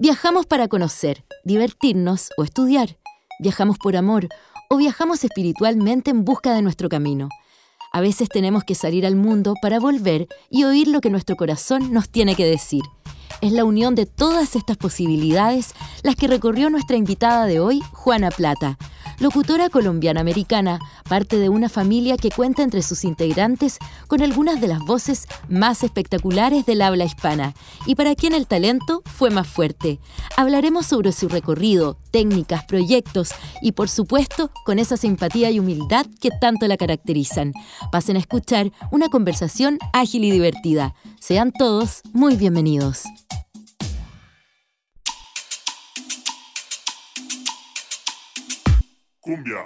Viajamos para conocer, divertirnos o estudiar. Viajamos por amor o viajamos espiritualmente en busca de nuestro camino. A veces tenemos que salir al mundo para volver y oír lo que nuestro corazón nos tiene que decir. Es la unión de todas estas posibilidades las que recorrió nuestra invitada de hoy, Juana Plata, locutora colombiana-americana, parte de una familia que cuenta entre sus integrantes con algunas de las voces más espectaculares del habla hispana y para quien el talento fue más fuerte. Hablaremos sobre su recorrido, técnicas, proyectos y por supuesto con esa simpatía y humildad que tanto la caracterizan. Pasen a escuchar una conversación ágil y divertida. Sean todos muy bienvenidos.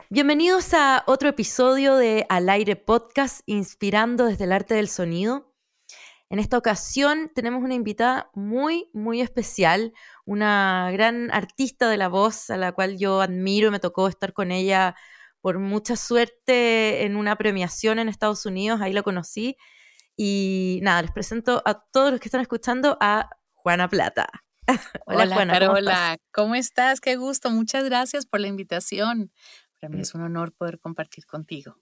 Bienvenidos a otro episodio de Al aire podcast, inspirando desde el arte del sonido. En esta ocasión tenemos una invitada muy, muy especial, una gran artista de la voz a la cual yo admiro me tocó estar con ella por mucha suerte en una premiación en Estados Unidos, ahí la conocí. Y nada, les presento a todos los que están escuchando a Juana Plata. Hola, Hola Juana, Carola, ¿cómo estás? Qué gusto, muchas gracias por la invitación. Para mí mm. es un honor poder compartir contigo.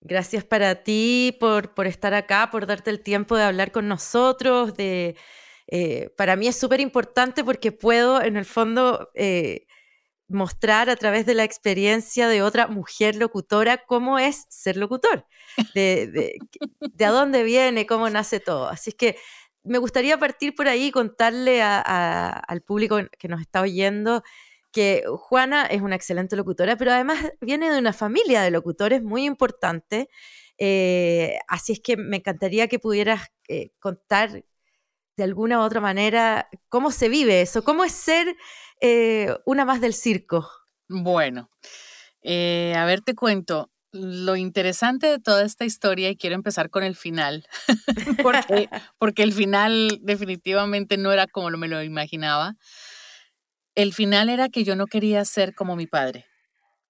Gracias para ti por, por estar acá, por darte el tiempo de hablar con nosotros. De, eh, para mí es súper importante porque puedo, en el fondo, eh, mostrar a través de la experiencia de otra mujer locutora cómo es ser locutor, de, de, de a dónde viene, cómo nace todo. Así es que me gustaría partir por ahí y contarle al público que nos está oyendo que Juana es una excelente locutora, pero además viene de una familia de locutores muy importante. Eh, así es que me encantaría que pudieras eh, contar de alguna u otra manera cómo se vive eso, cómo es ser eh, una más del circo. Bueno, a ver, te cuento lo interesante de toda esta historia, y quiero empezar con el final, porque, porque el final definitivamente no era como me lo imaginaba. El final era que yo no quería ser como mi padre.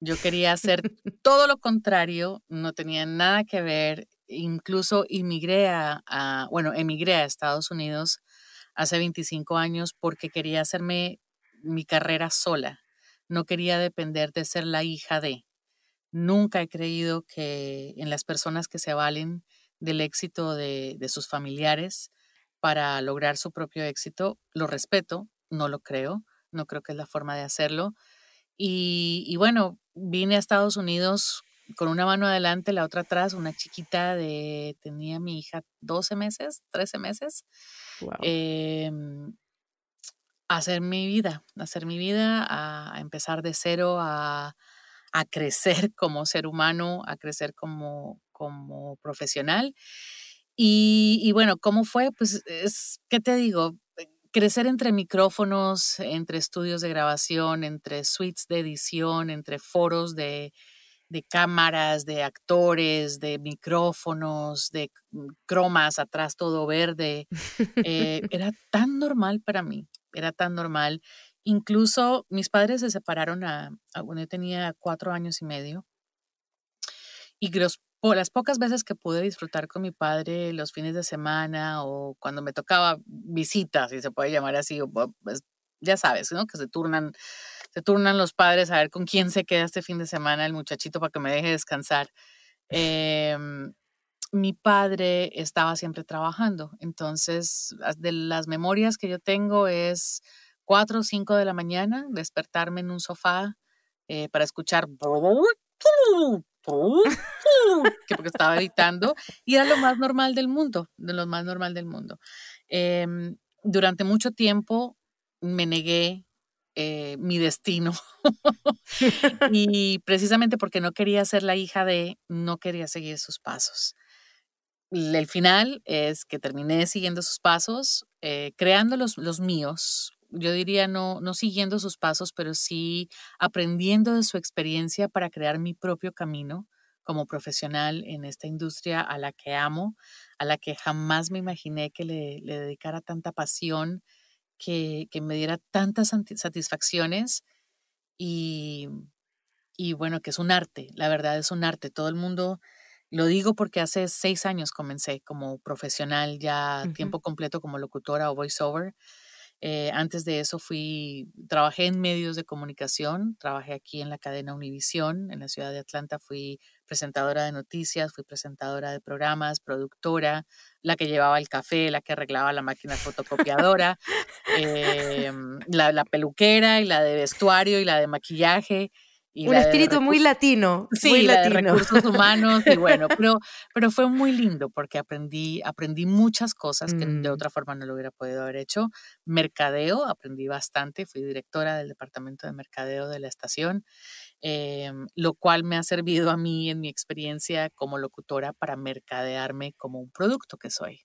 Yo quería hacer todo lo contrario, no tenía nada que ver. Incluso emigré a, bueno, emigré a Estados Unidos hace 25 años porque quería hacerme mi carrera sola. No quería depender de ser la hija de. Nunca he creído que en las personas que se valen del éxito de, sus familiares para lograr su propio éxito, lo respeto, no lo creo, no creo que es la forma de hacerlo. Y, bueno, vine a Estados Unidos con una mano adelante, la otra atrás, una chiquita de, tenía mi hija 12 meses, 13 meses, em, a hacer mi vida, a hacer mi vida, a empezar de cero, a, a crecer como ser humano, a crecer como, como profesional. Y, bueno, ¿cómo fue? Pues es, ¿qué te digo? Eh, crecer entre micrófonos, entre estudios de grabación, entre suites de edición, entre foros de, de cámaras, de actores, de micrófonos, de mm, cromas atrás todo verde. Eh, era tan normal para mí, era tan normal. Incluso mis padres se separaron a, cuando yo tenía cuatro años y medio. Y las pocas veces que pude disfrutar con mi padre los fines de semana o cuando me tocaba visitas, si se puede llamar así, pues, ya sabes, ¿no? Que se turnan, se turnan los padres a ver con quién se queda este fin de semana el muchachito para que me deje descansar. Em, mi padre estaba siempre trabajando, entonces de las memorias que yo tengo es 4 o 5 de la mañana, despertarme en un sofá eh, para escuchar que porque estaba editando y era lo más normal del mundo, de lo más normal del mundo. Em, durante mucho tiempo me negué eh, mi destino y precisamente porque no quería ser la hija de, no quería seguir sus pasos. El final es que terminé siguiendo sus pasos, eh, creando los, los míos, yo diría no, no siguiendo sus pasos, pero sí aprendiendo de su experiencia para crear mi propio camino como profesional en esta industria a la que amo, a la que jamás me imaginé que le, dedicara tanta pasión, que, me diera tantas satisfacciones y, y bueno, que es un arte, la verdad es un arte. Todo el mundo, lo digo porque hace seis años comencé como profesional ya tiempo completo como locutora o voiceover Eh, antes de eso fui, trabajé en medios de comunicación, trabajé aquí en la cadena Univisión, en la ciudad de Atlanta, fui presentadora de noticias, fui presentadora de programas, productora, la que llevaba el café, la que arreglaba la máquina fotocopiadora, em, la, la peluquera y la de vestuario y la de maquillaje un espíritu muy latino. Sí, muy latino. de recursos humanos y bueno, pero, pero fue muy lindo porque aprendí, aprendí muchas cosas que de mm. otra forma no lo hubiera podido haber hecho. Mercadeo, aprendí bastante, fui directora del departamento de mercadeo de la estación, em, lo cual me ha servido a mí en mi experiencia como locutora para mercadearme como un producto que soy.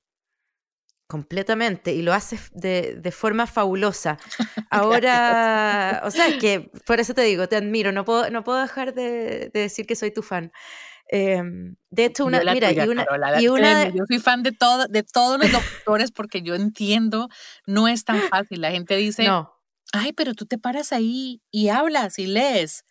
Completamente, y lo haces de, de forma fabulosa. Ahora, o sea, es que por eso te digo, te admiro, no puedo, no puedo dejar de, de decir que soy tu fan. Em, de hecho, una, mira, y una, y una yo soy fan de, todo, de todos los doctores porque yo entiendo, no es tan fácil. La gente dice, no. ay, pero tú te paras ahí y hablas y lees.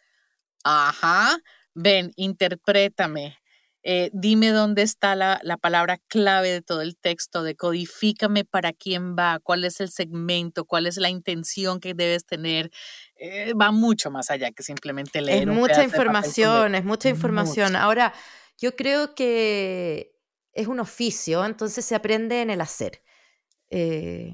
Ajá, ven, interprétame. Eh, dime dónde está la, palabra clave de todo el texto, decodifícame para quién va, cuál es el segmento, cuál es la intención que debes tener. Eh, va mucho más allá que simplemente leer. Es mucha información, es mucha información. Ahora, yo creo que es un oficio, entonces se aprende en el hacer. Eh,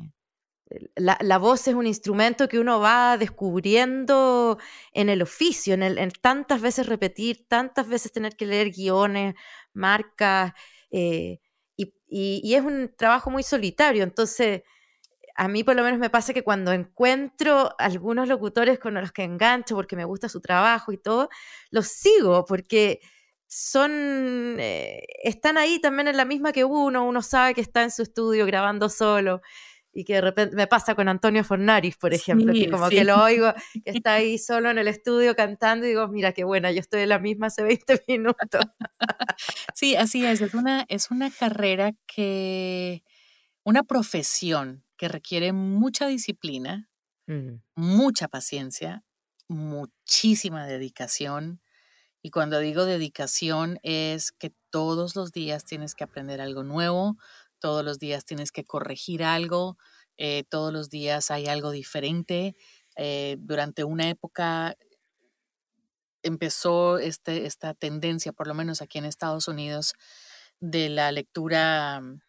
la, voz es un instrumento que uno va descubriendo en el oficio, en, el, tantas veces repetir, tantas veces tener que leer guiones, marcas, eh, y, es un trabajo muy solitario. Entonces, a mí por lo menos me pasa que cuando encuentro algunos locutores con los que engancho porque me gusta su trabajo y todo, los sigo porque son, eh, están ahí también en la misma que uno, uno sabe que está en su estudio grabando solo y que de repente me pasa con Antonio Fornaris, por ejemplo, que como que lo oigo, que está ahí solo en el estudio cantando y digo, mira qué buena, yo estoy en la misma hace 20 minutos. Sí, así es, es una, es una carrera que, una profesión que requiere mucha disciplina, mm. mucha paciencia, muchísima dedicación. Y cuando digo dedicación es que todos los días tienes que aprender algo nuevo, todos los días tienes que corregir algo, eh, todos los días hay algo diferente. Eh, durante una época empezó este, esta tendencia, por lo menos aquí en Estados Unidos, de la lectura, mm,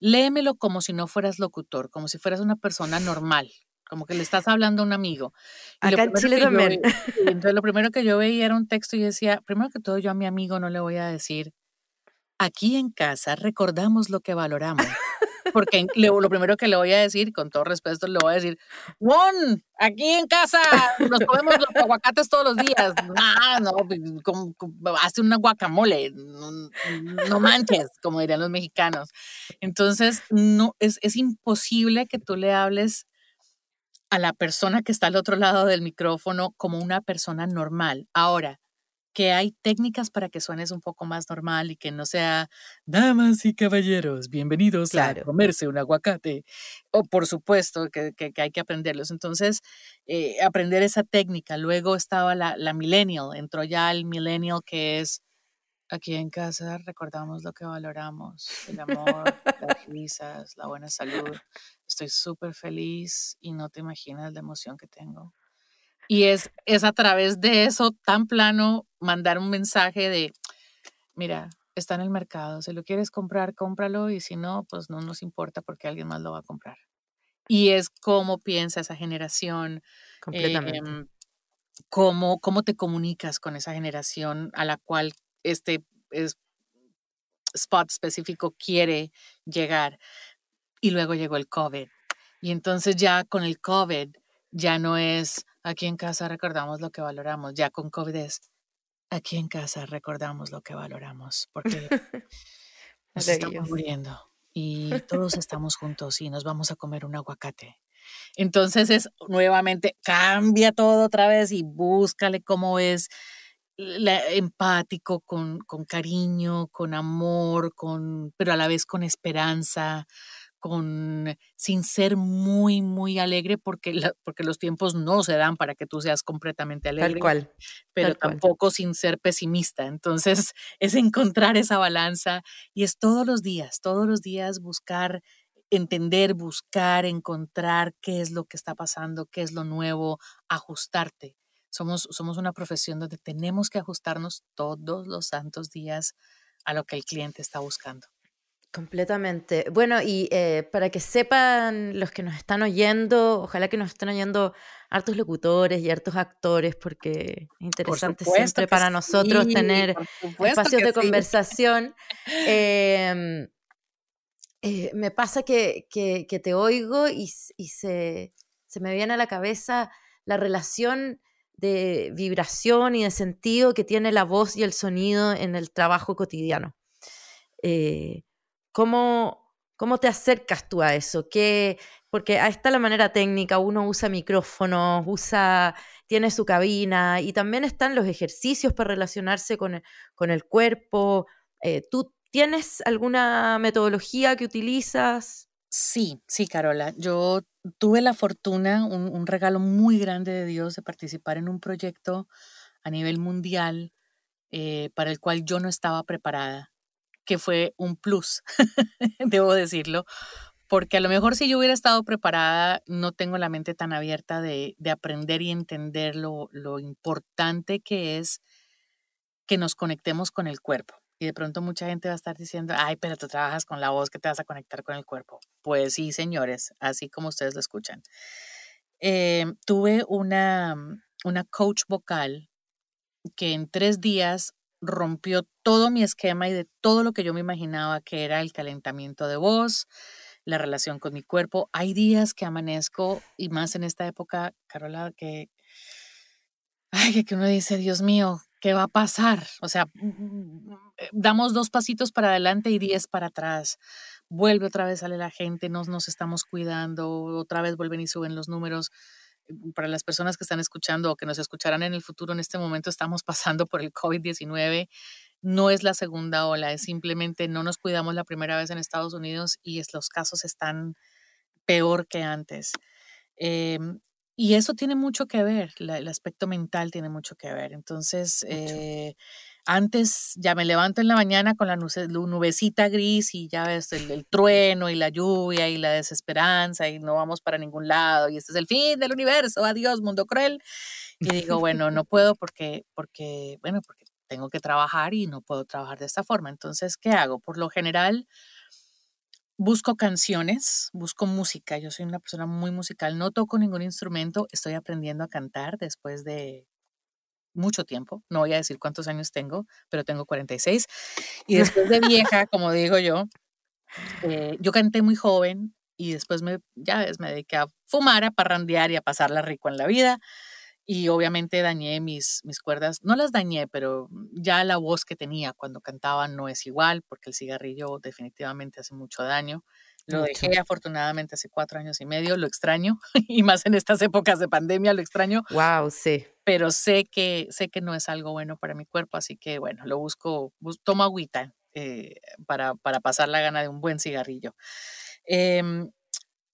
léemelo como si no fueras locutor, como si fueras una persona normal, como que le estás hablando a un amigo. Acá en Chile también. entonces lo primero que yo veía era un texto y decía, primero que todo yo a mi amigo no le voy a decir, Aquí en casa recordamos lo que valoramos. Porque lo, primero que le voy a decir, con todo respeto, le voy a decir, Juan, aquí en casa nos comemos los aguacates todos los días. No, no, pues, hace una guacamole, no, manches, como dirían los mexicanos. Entonces, no, es, es imposible que tú le hables a la persona que está al otro lado del micrófono como una persona normal. Ahora, que hay técnicas para que suenes un poco más normal y que no sea damas y caballeros, bienvenidos a comerse un aguacate. O por supuesto que, hay que aprenderlos. Entonces, eh, aprender esa técnica. Luego estaba la, la millennial, entró ya el millennial que es aquí en casa recordamos lo que valoramos, el amor, las risas, la buena salud. Estoy súper feliz y no te imaginas la emoción que tengo. Y es, es a través de eso tan plano mandar un mensaje de, mira, está en el mercado, si lo quieres comprar, cómpralo y si no, pues no nos importa porque alguien más lo va a comprar. Y es cómo piensa esa generación, Completamente. Em, cómo, cómo te comunicas con esa generación a la cual este spot específico quiere llegar. Y luego llegó el COVID. Y entonces ya con el COVID ya no es Aquí en casa recordamos lo que valoramos. Ya con COVID es, aquí en casa recordamos lo que valoramos, porque nos estamos muriendo y todos estamos juntos y nos vamos a comer un aguacate. Entonces es nuevamente, cambia todo otra vez y búscale cómo es empático, con, con, cariño, con amor, con, pero a la vez con esperanza, con, sin ser muy, muy alegre, porque, porque los tiempos no se dan para que tú seas completamente alegre. Tal cual. Pero tampoco sin ser pesimista. Entonces, es encontrar esa balanza y es todos los días, todos los días buscar entender, buscar, encontrar qué es lo que está pasando, qué es lo nuevo, ajustarte. Somos, somos una profesión donde tenemos que ajustarnos todos los santos días a lo que el cliente está buscando. Completamente. Bueno, y eh, para que sepan los que nos están oyendo, ojalá que nos estén oyendo hartos locutores y hartos actores, porque es interesante siempre para nosotros tener espacios de conversación. Em, eh, me pasa que, te oigo y, se, se, me viene a la cabeza la relación de vibración y de sentido que tiene la voz y el sonido en el trabajo cotidiano. Eh, ¿cómo, ¿Cómo te acercas tú a eso? ¿Qué, porque ahí está la manera técnica, uno usa micrófonos, usa, tiene su cabina y también están los ejercicios para relacionarse con el, con el cuerpo. Eh, ¿Tú tienes alguna metodología que utilizas? Sí, sí, Carola. Yo tuve la fortuna, un, regalo muy grande de Dios de participar en un proyecto a nivel mundial eh, para el cual yo no estaba preparada, que fue un plus, debo decirlo, porque a lo mejor si yo hubiera estado preparada, no tengo la mente tan abierta de, aprender y entender lo, importante que es que nos conectemos con el cuerpo. Y de pronto mucha gente va a estar diciendo, ay, pero tú trabajas con la voz que te vas a conectar con el cuerpo. Pues sí, señores, así como ustedes lo escuchan. Eh, tuve una, una coach vocal que en tres días rompió todo mi esquema y de todo lo que yo me imaginaba que era el calentamiento de voz, la relación con mi cuerpo. Hay días que amanezco y más en esta época, Carola, que, ay, que uno dice, Dios mío, ¿qué va a pasar? O sea, eh, damos dos pasitos para adelante y diez para atrás. Vuelve otra vez, sale la gente, nos, nos estamos cuidando, otra vez vuelven y suben los números. Para las personas que están escuchando o que nos escucharán en el futuro, en este momento estamos pasando por el COVID-19. No es la segunda ola, es simplemente no nos cuidamos la primera vez en Estados Unidos y es, los casos están peor que antes. Em, y eso tiene mucho que ver, el aspecto mental tiene mucho que ver. Entonces, eh, antes ya me levanto en la mañana con la nubecita gris y ya ves el, trueno y la lluvia y la desesperanza y no vamos para ningún lado y este es el fin del universo, adiós mundo cruel. Y digo, bueno, no puedo porque, porque, bueno, porque tengo que trabajar y no puedo trabajar de esta forma. Entonces, ¿qué hago? Por lo general, busco canciones, busco música. Yo soy una persona muy musical, no toco ningún instrumento, estoy aprendiendo a cantar después de mucho tiempo. No voy a decir cuántos años tengo, pero tengo 46. Y después de vieja, como digo yo, eh, yo canté muy joven y después me, ya ves, me dediqué a fumar, a parrandear y a pasarla rico en la vida y obviamente dañé mis, mis cuerdas, no las dañé, pero ya la voz que tenía cuando cantaba no es igual, porque el cigarrillo definitivamente hace mucho daño. Lo dejé afortunadamente hace cuatro años y medio, lo extraño, y más en estas épocas de pandemia lo extraño. Wow, sí. Pero sé que, sé que no es algo bueno para mi cuerpo, así que bueno, lo busco, tomo agüita eh, para, para pasar la gana de un buen cigarrillo. Em,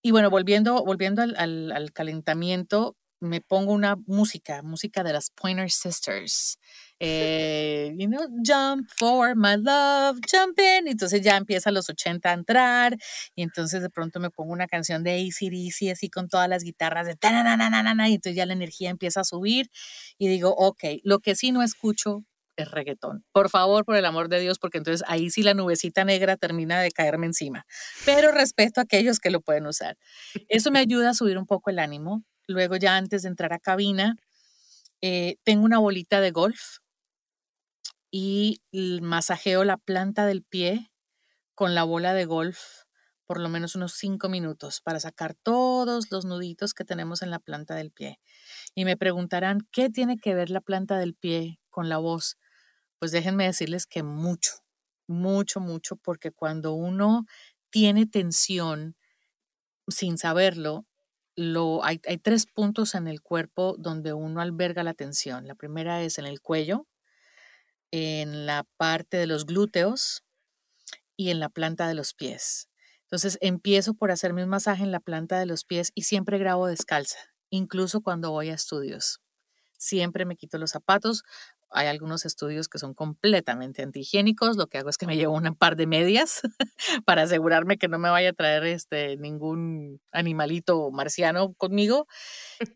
y bueno, volviendo, volviendo al, al, al calentamiento, me pongo una música, música de las Pointer Sisters. Eh, you know, jump for my love, jump in. Entonces ya empieza a los 80 a entrar y entonces de pronto me pongo una canción de ACDC así con todas las guitarras de y entonces ya la energía empieza a subir y digo, ok, lo que sí no escucho es reggaetón. Por favor, por el amor de Dios, porque entonces ahí sí la nubecita negra termina de caerme encima. Pero respeto a aquellos que lo pueden usar. Eso me ayuda a subir un poco el ánimo Luego ya antes de entrar a cabina, eh, tengo una bolita de golf y masajeo la planta del pie con la bola de golf por lo menos unos cinco minutos para sacar todos los nuditos que tenemos en la planta del pie. Y me preguntarán, ¿qué tiene que ver la planta del pie con la voz? Pues déjenme decirles que mucho, mucho, mucho, porque cuando uno tiene tensión sin saberlo, hay, tres puntos en el cuerpo donde uno alberga la tensión. La primera es en el cuello, en la parte de los glúteos y en la planta de los pies. Entonces empiezo por hacerme un masaje en la planta de los pies y siempre grabo descalza, incluso cuando voy a estudios. Siempre me quito los zapatos hay algunos estudios que son completamente antihigiénicos. Lo que hago es que me llevo un par de medias para asegurarme que no me vaya a traer este, ningún animalito marciano conmigo.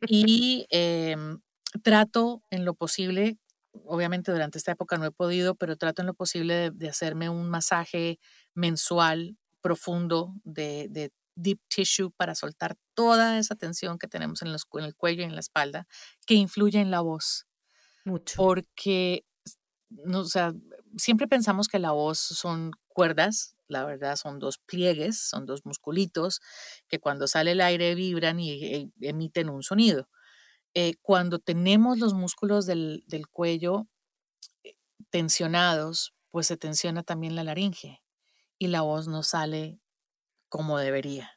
Y em, trato en lo posible, obviamente durante esta época no he podido, pero trato en lo posible de, hacerme un masaje mensual profundo de, de, deep tissue para soltar toda esa tensión que tenemos en, en el cuello y en la espalda que influye en la voz. Porque, no, o sea, siempre pensamos que la voz son cuerdas, la verdad son dos pliegues, son dos musculitos que cuando sale el aire vibran y, e, emiten un sonido. Eh, cuando tenemos los músculos del, del cuello eh, tensionados, pues se tensiona también la laringe y la voz no sale como debería.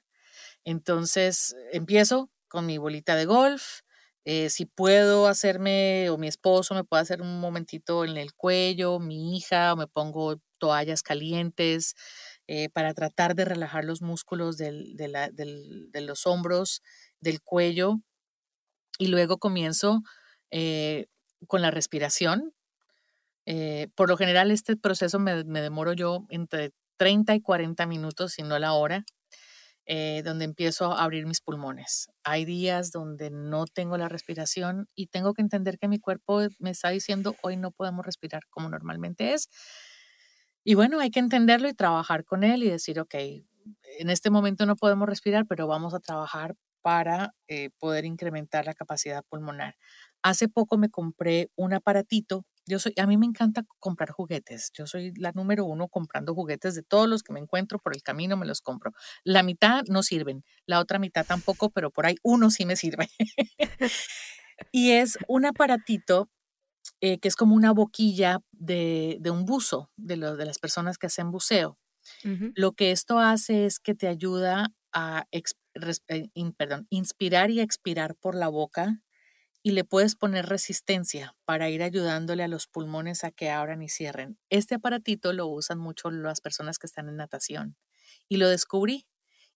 Entonces, empiezo con mi bolita de golf. Eh, si puedo hacerme, o mi esposo me puede hacer un momentito en el cuello, mi hija, o me pongo toallas calientes eh, para tratar de relajar los músculos del, de, del, de, los hombros, del cuello. Y luego comienzo eh, con la respiración. por lo general, este proceso me, me demoro yo entre 30 y 40 minutos, si no la hora, eh, donde empiezo a abrir mis pulmones. Hay días donde no tengo la respiración y tengo que entender que mi cuerpo me está diciendo, hoy no podemos respirar como normalmente es. Y bueno, hay que entenderlo y trabajar con él y decir, ok, en este momento no podemos respirar, pero vamos a trabajar para eh, poder incrementar la capacidad pulmonar. Hace poco me compré un aparatito yo soy, a mí me encanta comprar juguetes. Yo soy la número uno comprando juguetes de todos los que me encuentro por el camino, me los compro. La mitad no sirven, la otra mitad tampoco, pero por ahí uno sí me sirve. y es un aparatito eh, que es como una boquilla de, un buzo, de, lo, de las personas que hacen buceo. Lo que esto hace es que te ayuda a eh, perdón, inspirar y expirar por la boca y le puedes poner resistencia para ir ayudándole a los pulmones a que abran y cierren. Este aparatito lo usan mucho las personas que están en natación y lo descubrí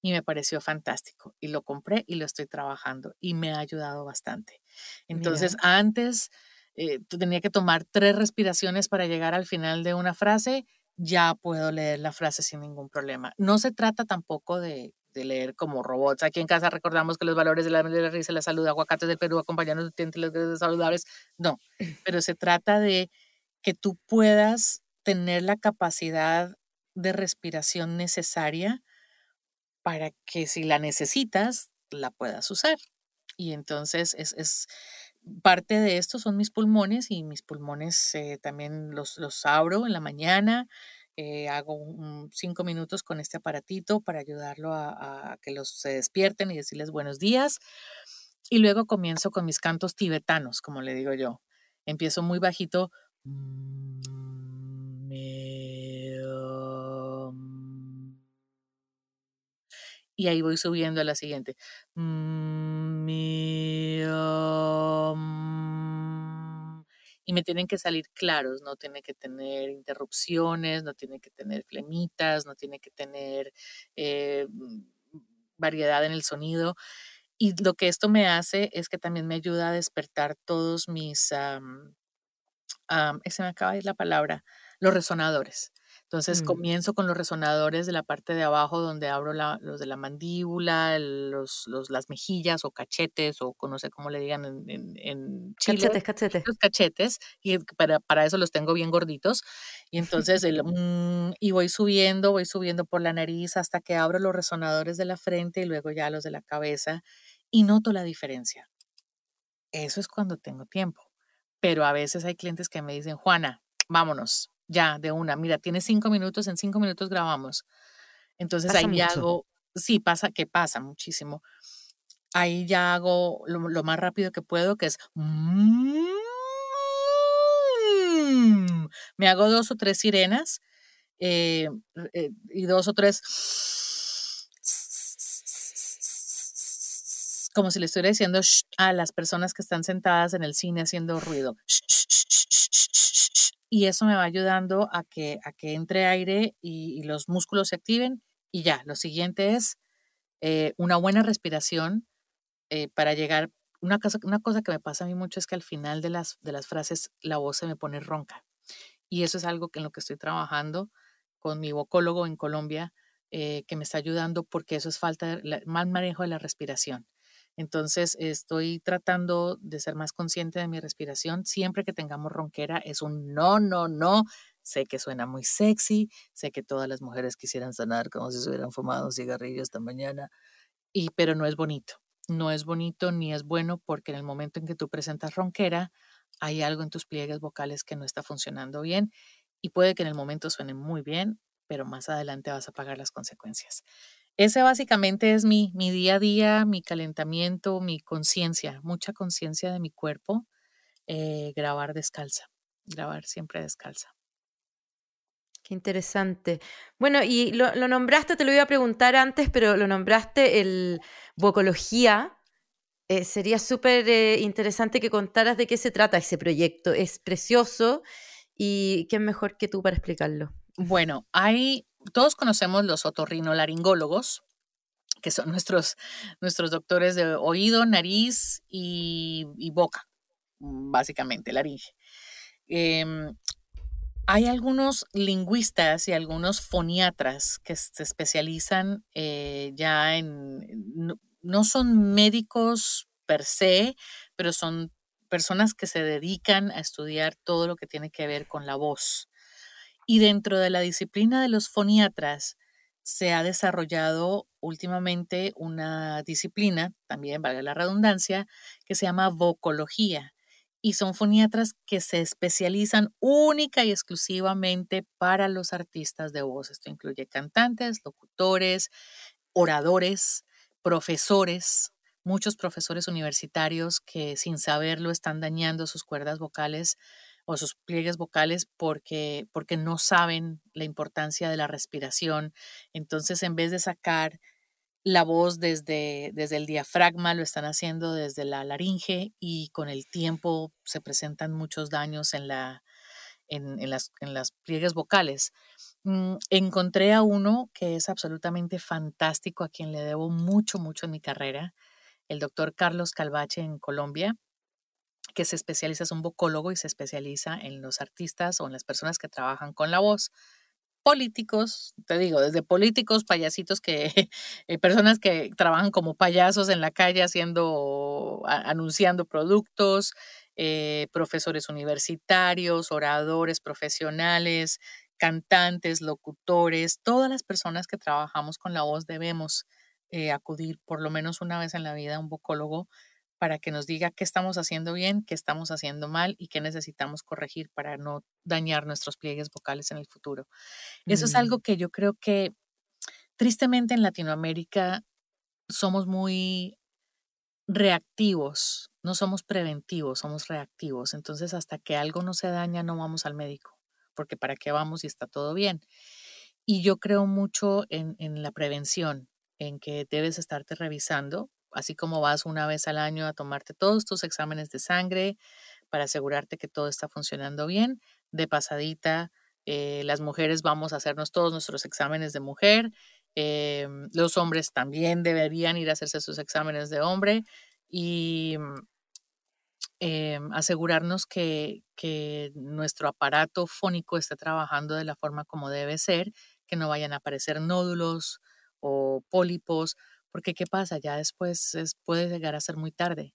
y me pareció fantástico y lo compré y lo estoy trabajando y me ha ayudado bastante. Entonces, antes eh, tenía que tomar tres respiraciones para llegar al final de una frase, ya puedo leer la frase sin ningún problema. No se trata tampoco de de leer como robots. Aquí en casa recordamos que los valores de la, de la risa, la salud, aguacates del Perú, acompañados de nutrientes saludables. No, pero se trata de que tú puedas tener la capacidad de respiración necesaria para que si la necesitas, la puedas usar. Y entonces es, es parte de esto son mis pulmones y mis pulmones eh, también los, los abro en la mañana eh, hago cinco minutos con este aparatito para ayudarlo a, que los se despierten y decirles buenos días. Y luego comienzo con mis cantos tibetanos, como le digo yo. Empiezo muy bajito. Y ahí voy subiendo a la siguiente y me tienen que salir claros, no tiene que tener interrupciones, no tiene que tener flemitas, no tiene que tener eh, variedad en el sonido. Y lo que esto me hace es que también me ayuda a despertar todos mis, se me acaba de ir la palabra, los resonadores. Entonces mm. comienzo con los resonadores de la parte de abajo donde abro los de la mandíbula, los, los, las mejillas o cachetes o no sé cómo le digan en, en, Chile. Cachetes, cachetes. Los cachetes y para, para eso los tengo bien gorditos. Y entonces el, mm, y voy subiendo, voy subiendo por la nariz hasta que abro los resonadores de la frente y luego ya los de la cabeza y noto la diferencia. Eso es cuando tengo tiempo. Pero a veces hay clientes que me dicen, Juana, vámonos ya, de una. Mira, tienes cinco minutos, en cinco minutos grabamos. Entonces ahí ya hago, sí, pasa, que pasa muchísimo. Ahí ya hago lo, más rápido que puedo, que es... Mm, me hago dos o tres sirenas eh, eh, y dos o tres como si le estuviera diciendo a las personas que están sentadas en el cine haciendo ruido y eso me va ayudando a que, a que entre aire y, los músculos se activen y ya, lo siguiente es eh, una buena respiración eh, para llegar una cosa, una cosa que me pasa a mí mucho es que al final de las, de las frases la voz se me pone ronca. Y eso es algo que en lo que estoy trabajando con mi vocólogo en Colombia, eh, que me está ayudando porque eso es falta mal manejo de la respiración. Entonces estoy tratando de ser más consciente de mi respiración. Siempre que tengamos ronquera es un no, no, no. Sé que suena muy sexy, sé que todas las mujeres quisieran sanar como si se hubieran fumado un cigarrillo esta mañana, y, pero no es bonito. No es bonito ni es bueno porque en el momento en que tú presentas ronquera, hay algo en tus pliegues vocales que no está funcionando bien y puede que en el momento suene muy bien, pero más adelante vas a pagar las consecuencias. Ese básicamente es mi, mi día a día, mi calentamiento, mi conciencia, mucha conciencia de mi cuerpo, eh, grabar descalza, grabar siempre descalza. Qué interesante. Bueno, y lo, nombraste, te lo iba a preguntar antes, pero lo nombraste el vocología. Eh, sería súper eh, interesante que contaras de qué se trata ese proyecto. Es precioso y quién mejor que tú para explicarlo. Bueno, hay todos conocemos los otorrinolaringólogos, que son nuestros, nuestros doctores de oído, nariz y, boca, básicamente, laringe. Em, hay algunos lingüistas y algunos foniatras que se especializan eh, ya en, no, son médicos per se, pero son personas que se dedican a estudiar todo lo que tiene que ver con la voz. Y dentro de la disciplina de los foniatras se ha desarrollado últimamente una disciplina, también valga la redundancia, que se llama vocología. Y son foniatras que se especializan única y exclusivamente para los artistas de voz. Esto incluye cantantes, locutores, oradores, profesores, muchos profesores universitarios que sin saberlo están dañando sus cuerdas vocales o sus pliegues vocales porque, porque no saben la importancia de la respiración. Entonces, en vez de sacar la voz desde, desde el diafragma, lo están haciendo desde la laringe y con el tiempo se presentan muchos daños en, la, en, en, las, en las pliegues vocales. Mm, encontré a uno que es absolutamente fantástico, a quien le debo mucho, mucho en mi carrera, el doctor Carlos Calvache en Colombia que se especializa, es un vocólogo y se especializa en los artistas o en las personas que trabajan con la voz. Políticos, te digo, desde políticos, payasitos que, eh, personas que trabajan como payasos en la calle haciendo, anunciando productos, eh, profesores universitarios, oradores profesionales, cantantes, locutores, todas las personas que trabajamos con la voz debemos eh, acudir por lo menos una vez en la vida a un vocólogo para que nos diga qué estamos haciendo bien, qué estamos haciendo mal y qué necesitamos corregir para no dañar nuestros pliegues vocales en el futuro. Eso es mm. algo que yo creo que tristemente en Latinoamérica somos muy reactivos, no somos preventivos, somos reactivos. Entonces, hasta que algo no se daña, no vamos al médico, porque para qué vamos si está todo bien. Y yo creo mucho en, en la prevención, en que debes estarte revisando así como vas una vez al año a tomarte todos tus exámenes de sangre para asegurarte que todo está funcionando bien, de pasadita, eh, las mujeres vamos a hacernos todos nuestros exámenes de mujer, em, los hombres también deberían ir a hacerse sus exámenes de hombre y em, asegurarnos que, que nuestro aparato fónico esté trabajando de la forma como debe ser, que no vayan a aparecer nódulos o pólipos porque ¿qué pasa? Ya después puede llegar a ser muy tarde.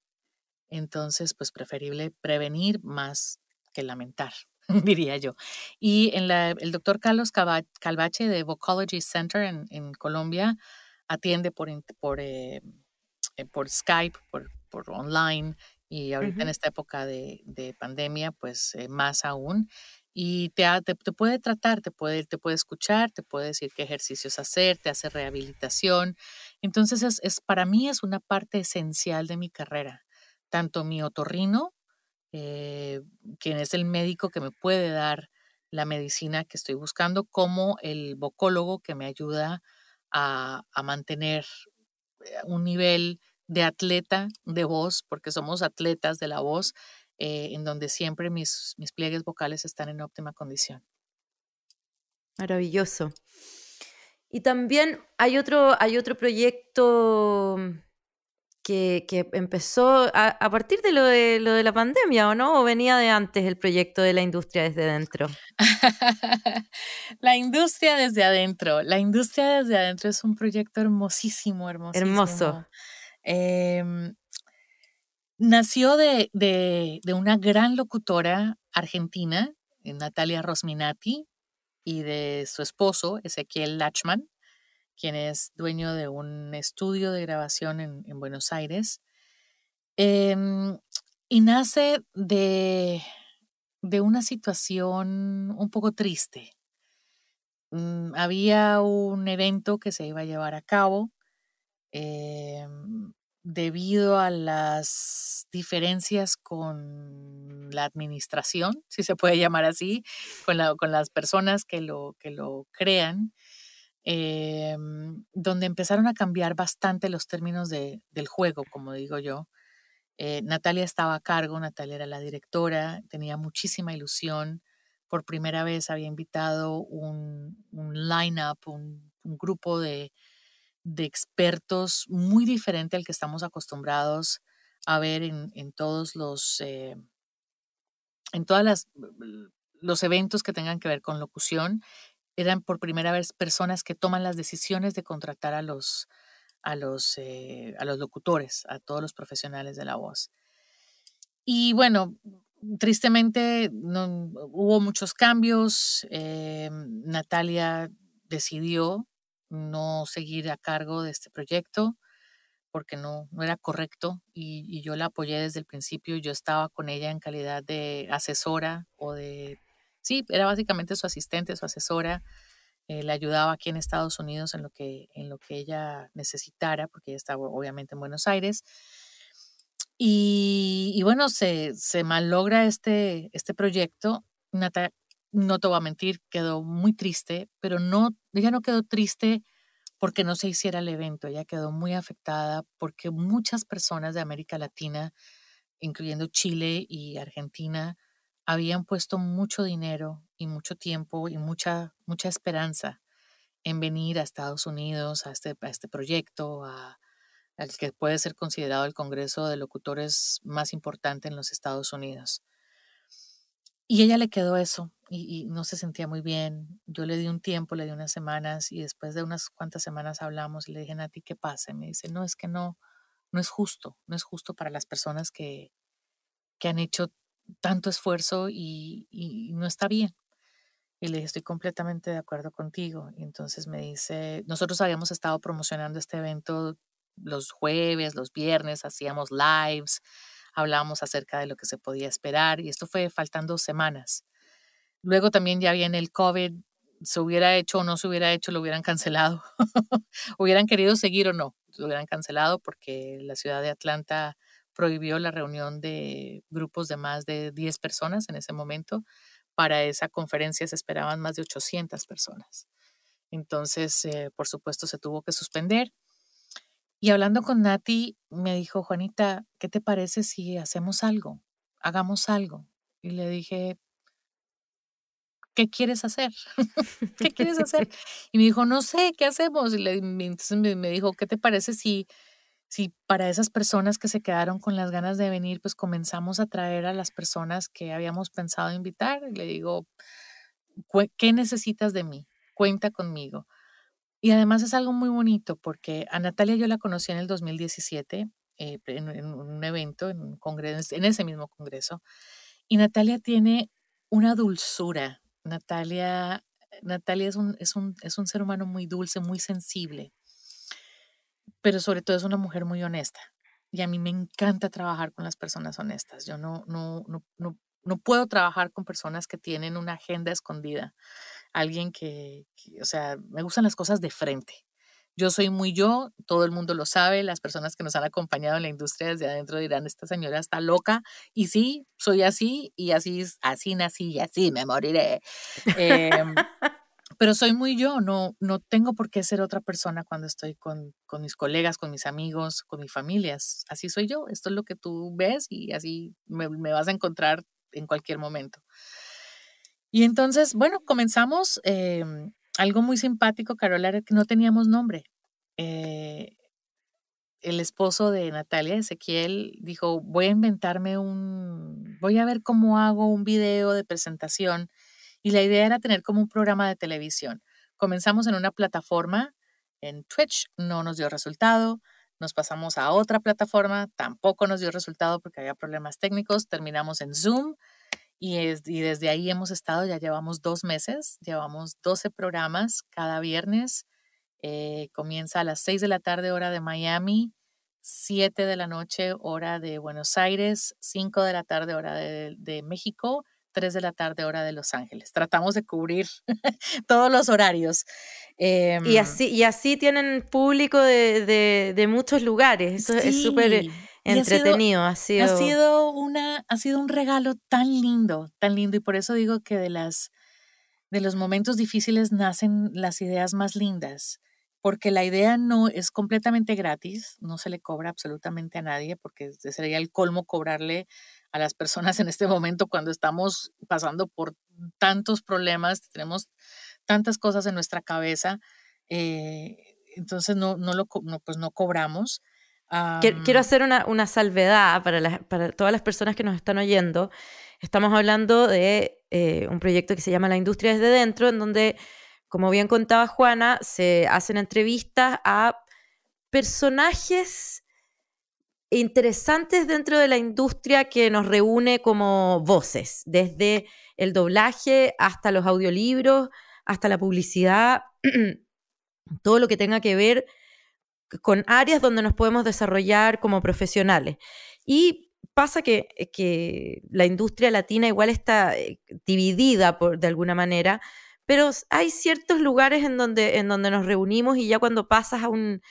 Entonces, pues preferible prevenir más que lamentar, diría yo. Y en la, el doctor Carlos Calvache de Vocology Center en, Colombia atiende por, por, eh, eh, por Skype, por, por online, y ahorita en esta época de, de pandemia, pues eh, más aún y te, te, puede tratar, te puede, te puede escuchar, te puede decir qué ejercicios hacer, te hace rehabilitación. Entonces, es, es para mí es una parte esencial de mi carrera. Tanto mi otorrino, eh, quien es el médico que me puede dar la medicina que estoy buscando, como el vocólogo que me ayuda a, a mantener eh, un nivel de atleta de voz, porque somos atletas de la voz, eh, en donde siempre mis, mis pliegues vocales están en óptima condición. Maravilloso. Y también hay otro, hay otro proyecto que, empezó a, partir de lo, de lo de la pandemia, ¿o no? ¿O venía de antes el proyecto de la industria desde adentro? la industria desde adentro. La industria desde adentro es un proyecto hermosísimo, hermosísimo. Hermoso. Nació de, de, de, una gran locutora argentina, Natalia Rosminati, y de su esposo, Ezequiel Lachman quien es dueño de un estudio de grabación en, Buenos Aires. Em, y nace de, de, una situación un poco triste. Mm, había un evento que se iba a llevar a cabo em, debido a las diferencias con la administración, si se puede llamar así, con, con las personas que lo, que lo crean. Em, donde empezaron a cambiar bastante los términos del juego, como digo yo. Eh, Natalia estaba a cargo, Natalia era la directora, tenía muchísima ilusión. Por primera vez había invitado un, un line-up, un, grupo de, expertos muy diferente al que estamos acostumbrados a ver en, todos los, eh, en todas los eventos que tengan que ver con locución eran por primera vez personas que toman las decisiones de contratar a los, a los, eh, a los locutores, a todos los profesionales de la voz. Y bueno, tristemente no, hubo muchos cambios. Eh, Natalia decidió no seguir a cargo de este proyecto porque no, no era correcto y, y, yo la apoyé desde el principio. Yo estaba con ella en calidad de asesora o de sí, era básicamente su asistente, su asesora. Eh, le ayudaba aquí en Estados Unidos en lo que, en lo que ella necesitara, porque ella estaba obviamente en Buenos Aires. Y, bueno, se, se este, este proyecto. Nata, no te voy a mentir, quedó muy triste, pero no, ella no quedó triste porque no se hiciera el evento, ella quedó muy afectada porque muchas personas de América Latina, incluyendo Chile y Argentina, habían puesto mucho dinero y mucho tiempo y mucha, mucha esperanza en venir a Estados Unidos, a este, a este proyecto, a, al que puede ser considerado el Congreso de Locutores más importante en los Estados Unidos. Y ella le quedó eso y, no se sentía muy bien. Yo le di un tiempo, le di unas semanas y después de unas cuantas semanas hablamos y le dije, Nati, ¿qué pasa? Y me dice, no, es que no, no es justo, no es justo para las personas que, que han hecho tanto esfuerzo y, no está bien. Y le dije, estoy completamente de acuerdo contigo. Y entonces me dice, nosotros habíamos estado promocionando este evento los jueves, los viernes, hacíamos lives, hablábamos acerca de lo que se podía esperar y esto fue faltando semanas. Luego también ya viene el COVID, se hubiera hecho o no se hubiera hecho, lo hubieran cancelado. hubieran querido seguir o no, lo hubieran cancelado porque la ciudad de Atlanta prohibió la reunión de grupos de más de 10 personas en ese momento. Para esa conferencia se esperaban más de 800 personas. Entonces, eh, por supuesto, se tuvo que suspender. Y hablando con Nati, me dijo, Juanita, ¿qué te parece si hacemos algo? Hagamos algo. Y le dije, ¿qué quieres hacer? ¿Qué quieres hacer? Y me dijo, no sé, ¿qué hacemos? Y le, entonces me dijo, ¿qué te parece si si para esas personas que se quedaron con las ganas de venir, pues comenzamos a traer a las personas que habíamos pensado invitar. Y le digo, ¿qué necesitas de mí? Cuenta conmigo. Y además es algo muy bonito porque a Natalia yo la conocí en el 2017 eh, en, un evento, en, un congreso, en ese mismo congreso. Y Natalia tiene una dulzura. Natalia, Natalia es un, es un, es un ser humano muy dulce, muy sensible pero sobre todo es una mujer muy honesta. Y a mí me encanta trabajar con las personas honestas. Yo no, no, no, no, no puedo trabajar con personas que tienen una agenda escondida. Alguien que, o sea, me gustan las cosas de frente. Yo soy muy yo, todo el mundo lo sabe, las personas que nos han acompañado en la industria desde adentro dirán, esta señora está loca, y sí, soy así, y así, así nací, y así me moriré. Eh, pero soy muy yo, no, no tengo por qué ser otra persona cuando estoy con, mis colegas, con mis amigos, con mi familia. Así soy yo, esto es lo que tú ves y así me, vas a encontrar en cualquier momento. Y entonces, bueno, comenzamos em, algo muy simpático, Carola, era que no teníamos nombre. Eh, el esposo de Natalia, Ezequiel, dijo, voy a inventarme un, voy a ver cómo hago un video de presentación. Y la idea era tener como un programa de televisión. Comenzamos en una plataforma, en Twitch, no nos dio resultado. Nos pasamos a otra plataforma, tampoco nos dio resultado porque había problemas técnicos. Terminamos en Zoom y, y desde ahí hemos estado, ya llevamos dos meses, llevamos 12 programas cada viernes eh, comienza a las 6 de la tarde hora de Miami, 7 de la noche hora de Buenos Aires, 5 de la tarde hora de, México, 3 de la tarde hora de Los Ángeles. Tratamos de cubrir todos los horarios. y, em así, y así tienen público de, muchos lugares. Eso es súper entretenido. Ha sido, ha sido, una, ha sido un regalo tan lindo, tan lindo. Y por eso digo que de las de los momentos difíciles nacen las ideas más lindas porque la idea no es completamente gratis, no se le cobra absolutamente a nadie, porque sería el colmo cobrarle a las personas en este momento cuando estamos pasando por tantos problemas, tenemos tantas cosas en nuestra cabeza, eh, entonces no, no, lo, pues no cobramos. Quiero hacer una, una salvedad para, para, todas las personas que nos están oyendo. Estamos hablando de eh, un proyecto que se llama La Industria desde dentro, en donde como bien contaba Juana, se hacen entrevistas a personajes interesantes dentro de la industria que nos reúne como voces, desde el doblaje hasta los audiolibros, hasta la publicidad, todo lo que tenga que ver con áreas donde nos podemos desarrollar como profesionales. Y pasa que, que la industria latina igual está eh, dividida por, de alguna manera pero hay ciertos lugares en donde, en donde nos reunimos y ya cuando pasas a un,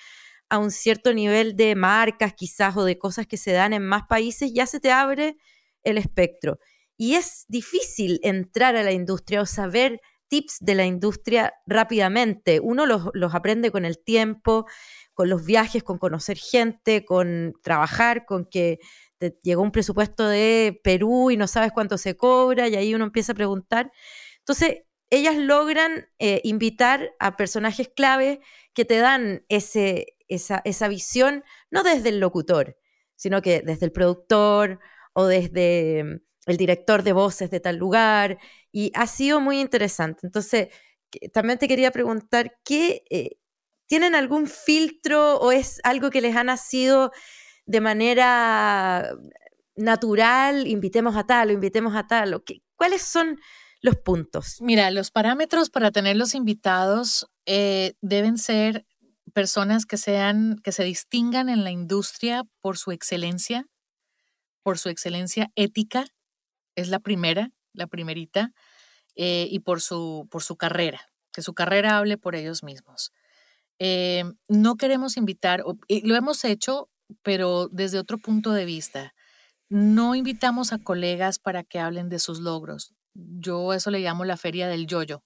a un cierto nivel de marcas quizás o de cosas que se dan en más países, ya se te abre el espectro. Y es difícil entrar a la industria o saber tips de la industria rápidamente. Uno los, los, aprende con el tiempo, con los viajes, con conocer gente, con trabajar, con que te llegó un presupuesto de Perú y no sabes cuánto se cobra y ahí uno empieza a preguntar. Entonces, ellas logran eh, invitar a personajes clave que te dan ese, esa, esa, visión, no desde el locutor, sino que desde el productor o desde el director de voces de tal lugar. Y ha sido muy interesante. Entonces, también te quería preguntar, ¿qué, eh, ¿tienen algún filtro o es algo que les ha nacido de manera natural? Invitemos a tal o invitemos a tal. ¿Cuáles son los puntos? Mira, los parámetros para tener los invitados eh, deben ser personas que sean, que se distingan en la industria por su excelencia, por su excelencia ética, es la primera, la primerita, eh, y por su, por su carrera, que su carrera hable por ellos mismos. Eh, no queremos invitar, lo hemos hecho, pero desde otro punto de vista. No invitamos a colegas para que hablen de sus logros yo eso le llamo la feria del yoyo.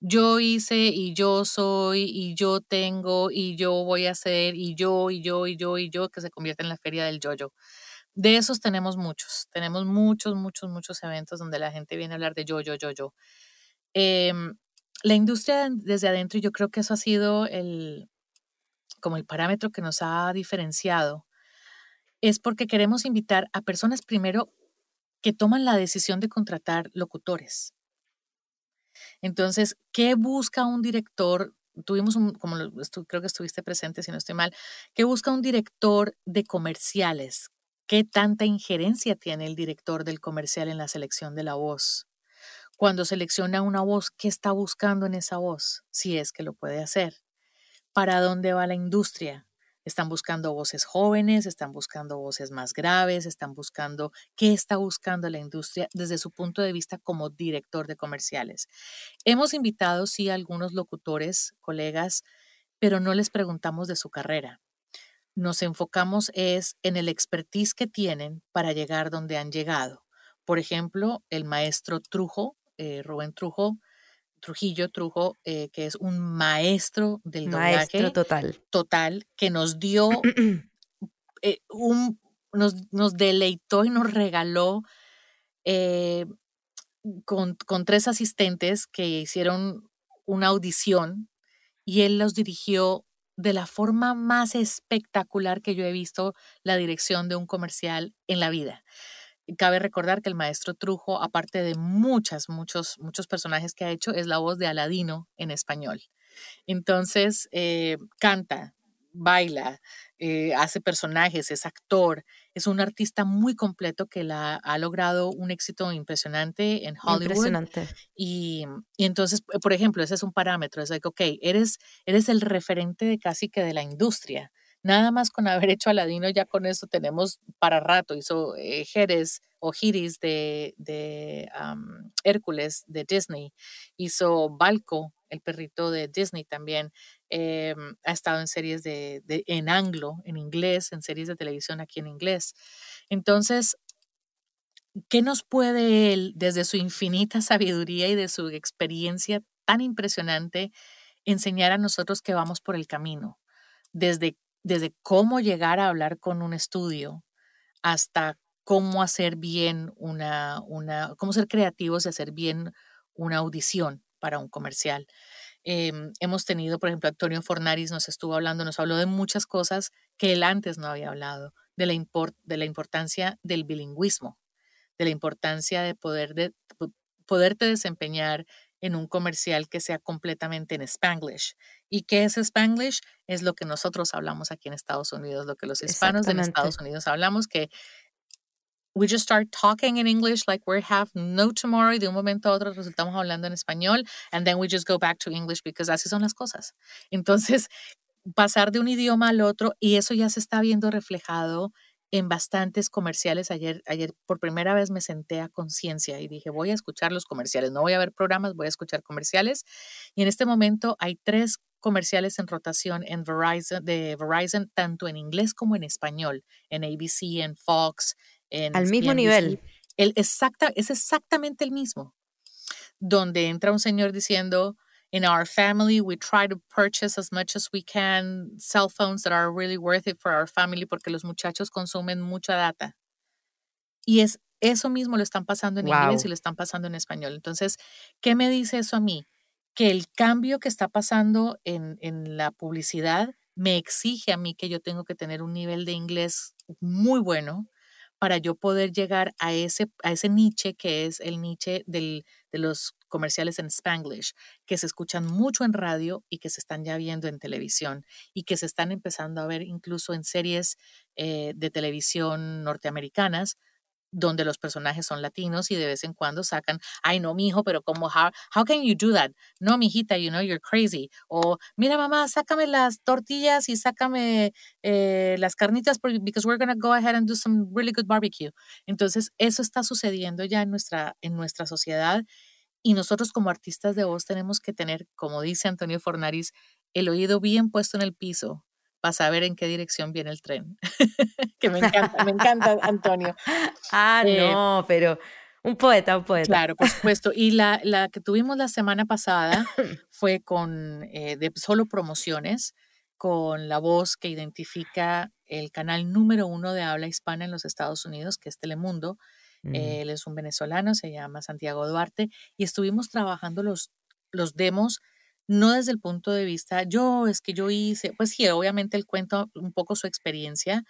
Yo hice y yo soy y yo tengo y yo voy a hacer y yo y yo y yo y yo que se convierte en la feria del yoyo. De esos tenemos muchos, tenemos muchos, muchos, muchos eventos donde la gente viene a hablar de yo, yo, yo, yo. Em, la industria desde adentro, y yo creo que eso ha sido el, como el parámetro que nos ha diferenciado, es porque queremos invitar a personas primero que toman la decisión de contratar locutores. Entonces, ¿qué busca un director? Tuvimos un, como creo que estuviste presente, si no estoy mal, ¿qué busca un director de comerciales? ¿Qué tanta injerencia tiene el director del comercial en la selección de la voz? Cuando selecciona una voz, ¿qué está buscando en esa voz? Si es que lo puede hacer. ¿Para dónde va la industria? Están buscando voces jóvenes, están buscando voces más graves, están buscando qué está buscando la industria desde su punto de vista como director de comerciales. Hemos invitado, sí, a algunos locutores, colegas, pero no les preguntamos de su carrera. Nos enfocamos es en el expertise que tienen para llegar donde han llegado. Por ejemplo, el maestro Trujo, eh, Rubén Trujo, Trujillo Trujo, eh, que es un maestro del maestro total. Total, que nos dio eh, un, nos, nos, deleitó y nos regaló con, con, tres asistentes que hicieron una audición y él los dirigió de la forma más espectacular que yo he visto la dirección de un comercial en la vida. Cabe recordar que el maestro Trujo, aparte de muchas, muchos, muchos personajes que ha hecho, es la voz de Aladino en español. Entonces, eh, canta, baila, eh, hace personajes, es actor, es un artista muy completo que la, ha logrado un éxito impresionante en Hollywood. Impresionante. Y, y, entonces, por ejemplo, ese es un parámetro, es like, ok, eres, eres el referente de casi que de la industria. Nada más con haber hecho Aladino, ya con eso tenemos para rato. Hizo eh, Jerez o Giris de, de Hércules de Disney. Hizo Balco, el perrito de Disney también. Em, ha estado en series de, en anglo, en inglés, en series de televisión aquí en inglés. Entonces, ¿qué nos puede él, desde su infinita sabiduría y de su experiencia tan impresionante, enseñar a nosotros que vamos por el camino? Desde desde cómo llegar a hablar con un estudio hasta cómo hacer bien una, una cómo ser creativos y hacer bien una audición para un comercial. Em, hemos tenido, por ejemplo, Antonio Fornaris nos estuvo hablando, nos habló de muchas cosas que él antes no había hablado, de la, de la importancia del bilingüismo, de la importancia de poder de, poderte desempeñar en un comercial que sea completamente en Spanglish. ¿Y qué es Spanglish? Es lo que nosotros hablamos aquí en Estados Unidos, lo que los hispanos en Estados Unidos hablamos, que we just start talking in English like we have no tomorrow y de un momento a otro resultamos hablando en español and then we just go back to English because así son las cosas. Entonces, pasar de un idioma al otro y eso ya se está viendo reflejado en bastantes comerciales. Ayer, ayer por primera vez me senté a conciencia y dije, voy a escuchar los comerciales, no voy a ver programas, voy a escuchar comerciales. Y en este momento hay tres comerciales en rotación en Verizon, de Verizon, tanto en inglés como en español, en ABC, en Fox, en... Al mismo nivel. El exacta, es exactamente el mismo, donde entra un señor diciendo, in our family, we try to purchase as much as we can cell phones that are really worth it for our family porque los muchachos consumen mucha data. Y es eso mismo lo están pasando en inglés y lo están pasando en español. Entonces, ¿qué me dice eso a mí? Que el cambio que está pasando en, en la publicidad me exige a mí que yo tengo que tener un nivel de inglés muy bueno para yo poder llegar a ese, a ese niche que es el niche del, de los comerciales en Spanglish, que se escuchan mucho en radio y que se están ya viendo en televisión y que se están empezando a ver incluso en series eh, de televisión norteamericanas donde los personajes son latinos y de vez en cuando sacan, ay no, mijo, pero como, how, how can you do that? No, mijita, you know, you're crazy. O, mira mamá, sácame las tortillas y sácame eh, las carnitas because we're going to go ahead and do some really good barbecue. Entonces, eso está sucediendo ya en nuestra, en nuestra sociedad y nosotros como artistas de voz tenemos que tener, como dice Antonio Fornaris, el oído bien puesto en el piso para saber en qué dirección viene el tren. que me encanta, me encanta, Antonio. Ah, eh, no, pero un poeta, un poeta. Claro, por supuesto. Y la, la que tuvimos la semana pasada fue con eh, de solo promociones, con la voz que identifica el canal número uno de habla hispana en los Estados Unidos, que es Telemundo, él es un venezolano, se llama Santiago Duarte, y estuvimos trabajando los, los demos, no desde el punto de vista, yo es que yo hice, pues sí, obviamente él cuenta un poco su experiencia,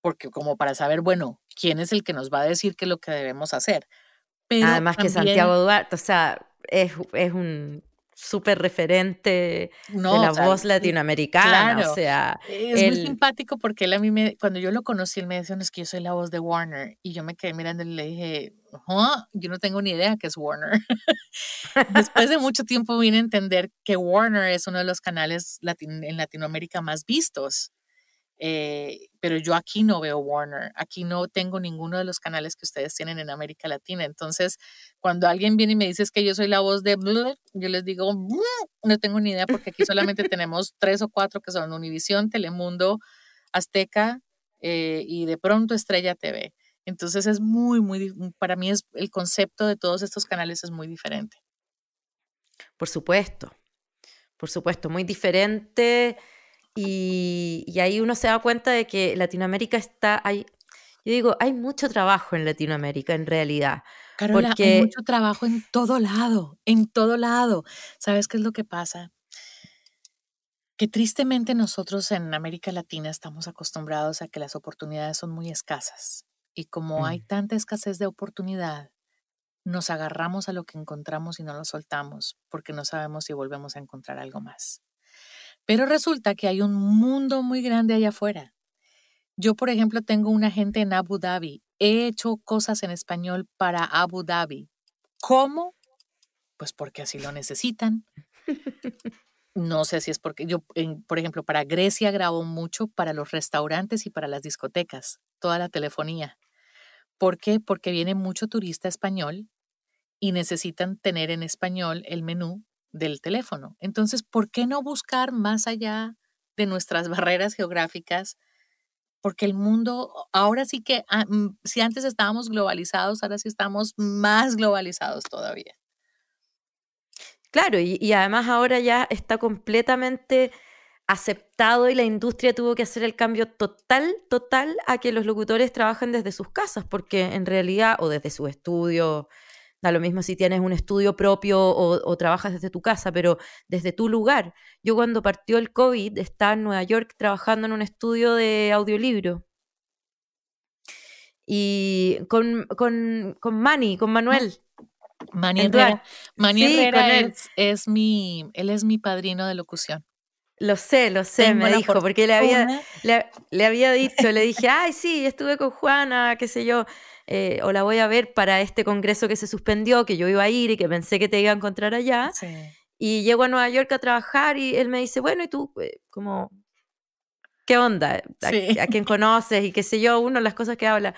porque como para saber, bueno, quién es el que nos va a decir qué es lo que debemos hacer. Pero Además que Santiago Duarte, o sea, es, es un súper referente de la voz latinoamericana. O sea, es muy simpático porque él a mí, me, cuando yo lo conocí, él me decía, no, es que yo soy la voz de Warner. Y yo me quedé mirando y le dije, yo no tengo ni idea qué es Warner. Después de mucho tiempo vine a entender que Warner es uno de los canales en Latinoamérica más vistos. Eh, pero yo aquí no veo Warner, aquí no tengo ninguno de los canales que ustedes tienen en América Latina. Entonces, cuando alguien viene y me dice que yo soy la voz de, yo les digo, no tengo ni idea porque aquí solamente tenemos tres o cuatro que son Univisión, Telemundo, Azteca eh, y de pronto Estrella TV. Entonces es muy, muy, para mí es el concepto de todos estos canales es muy diferente. Por supuesto, por supuesto, muy diferente y, ahí uno se da cuenta de que Latinoamérica está, hay, yo digo, hay mucho trabajo en Latinoamérica en realidad. Carola, hay mucho trabajo en todo lado, en todo lado. ¿Sabes qué es lo que pasa? que tristemente nosotros en América Latina estamos acostumbrados a que las oportunidades son muy escasas. Y como hay mm. tanta escasez de oportunidad, nos agarramos a lo que encontramos y no lo soltamos porque no sabemos si volvemos a encontrar algo más. Pero resulta que hay un mundo muy grande allá afuera. Yo, por ejemplo, tengo un agente en Abu Dhabi. He hecho cosas en español para Abu Dhabi. ¿Cómo? Pues porque así lo necesitan. No sé si es porque yo, por ejemplo, para Grecia grabo mucho para los restaurantes y para las discotecas, toda la telefonía. ¿Por qué? Porque viene mucho turista español y necesitan tener en español el menú del teléfono. Entonces, ¿por qué no buscar más allá de nuestras barreras geográficas? Porque el mundo, ahora sí que, ah, mm, si antes estábamos globalizados, ahora sí estamos más globalizados todavía. Claro, y, además ahora ya está completamente aceptado y la industria tuvo que hacer el cambio total, total a que los locutores trabajen desde sus casas, porque en realidad, o desde su estudio, da lo mismo si tienes un estudio propio o, trabajas desde tu casa, pero desde tu lugar. Yo cuando partió el COVID estaba en Nueva York trabajando en un estudio de audiolibro. Y con, con, con Manny, con Manuel. Manny Herrera, es, mi, él es mi padrino de locución. Lo sé, lo sé, me dijo, porque le había, le, había dicho, le dije, ay, sí, estuve con Juana, qué sé yo, eh, o la voy a ver para este congreso que se suspendió, que yo iba a ir y que pensé que te iba a encontrar allá. Y llego a Nueva York a trabajar y él me dice, bueno, ¿y tú, eh, como, qué onda? ¿A, ¿A, quién conoces? Y qué sé yo, uno las cosas que habla.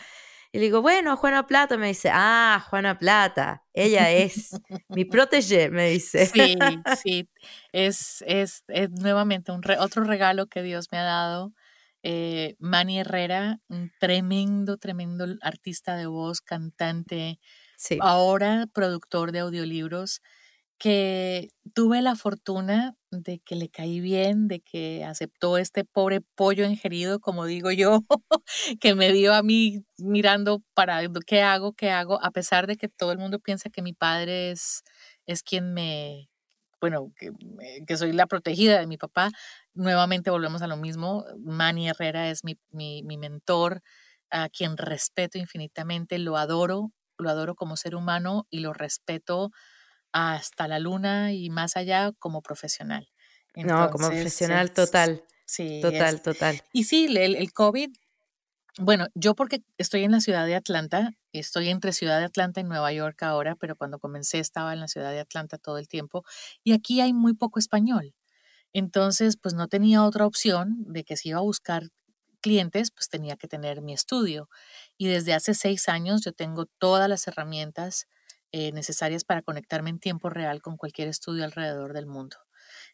Y le digo, bueno, Juana Plata. Me dice, ah, Juana Plata, ella es mi protege, me dice. Sí, sí, es, es, es nuevamente un otro regalo que Dios me ha dado. Eh, Manny Herrera, un tremendo, tremendo artista de voz, cantante, sí. ahora productor de audiolibros que tuve la fortuna de que le caí bien, de que aceptó este pobre pollo ingerido, como digo yo, que me dio a mí mirando para qué hago, qué hago, a pesar de que todo el mundo piensa que mi padre es, es quien me, bueno, que, que soy la protegida de mi papá. Nuevamente volvemos a lo mismo. Manny Herrera es mi, mi, mi mentor, a quien respeto infinitamente, lo adoro, lo adoro como ser humano y lo respeto hasta la luna y más allá como profesional. no, como profesional total. Sí. Total, total. Y sí, el, el, COVID, bueno, yo porque estoy en la ciudad de Atlanta, estoy entre ciudad de Atlanta y Nueva York ahora, pero cuando comencé estaba en la ciudad de Atlanta todo el tiempo y aquí hay muy poco español. Entonces, pues no tenía otra opción de que si iba a buscar clientes, pues tenía que tener mi estudio. Y desde hace seis años yo tengo todas las herramientas eh, necesarias para conectarme en tiempo real con cualquier estudio alrededor del mundo.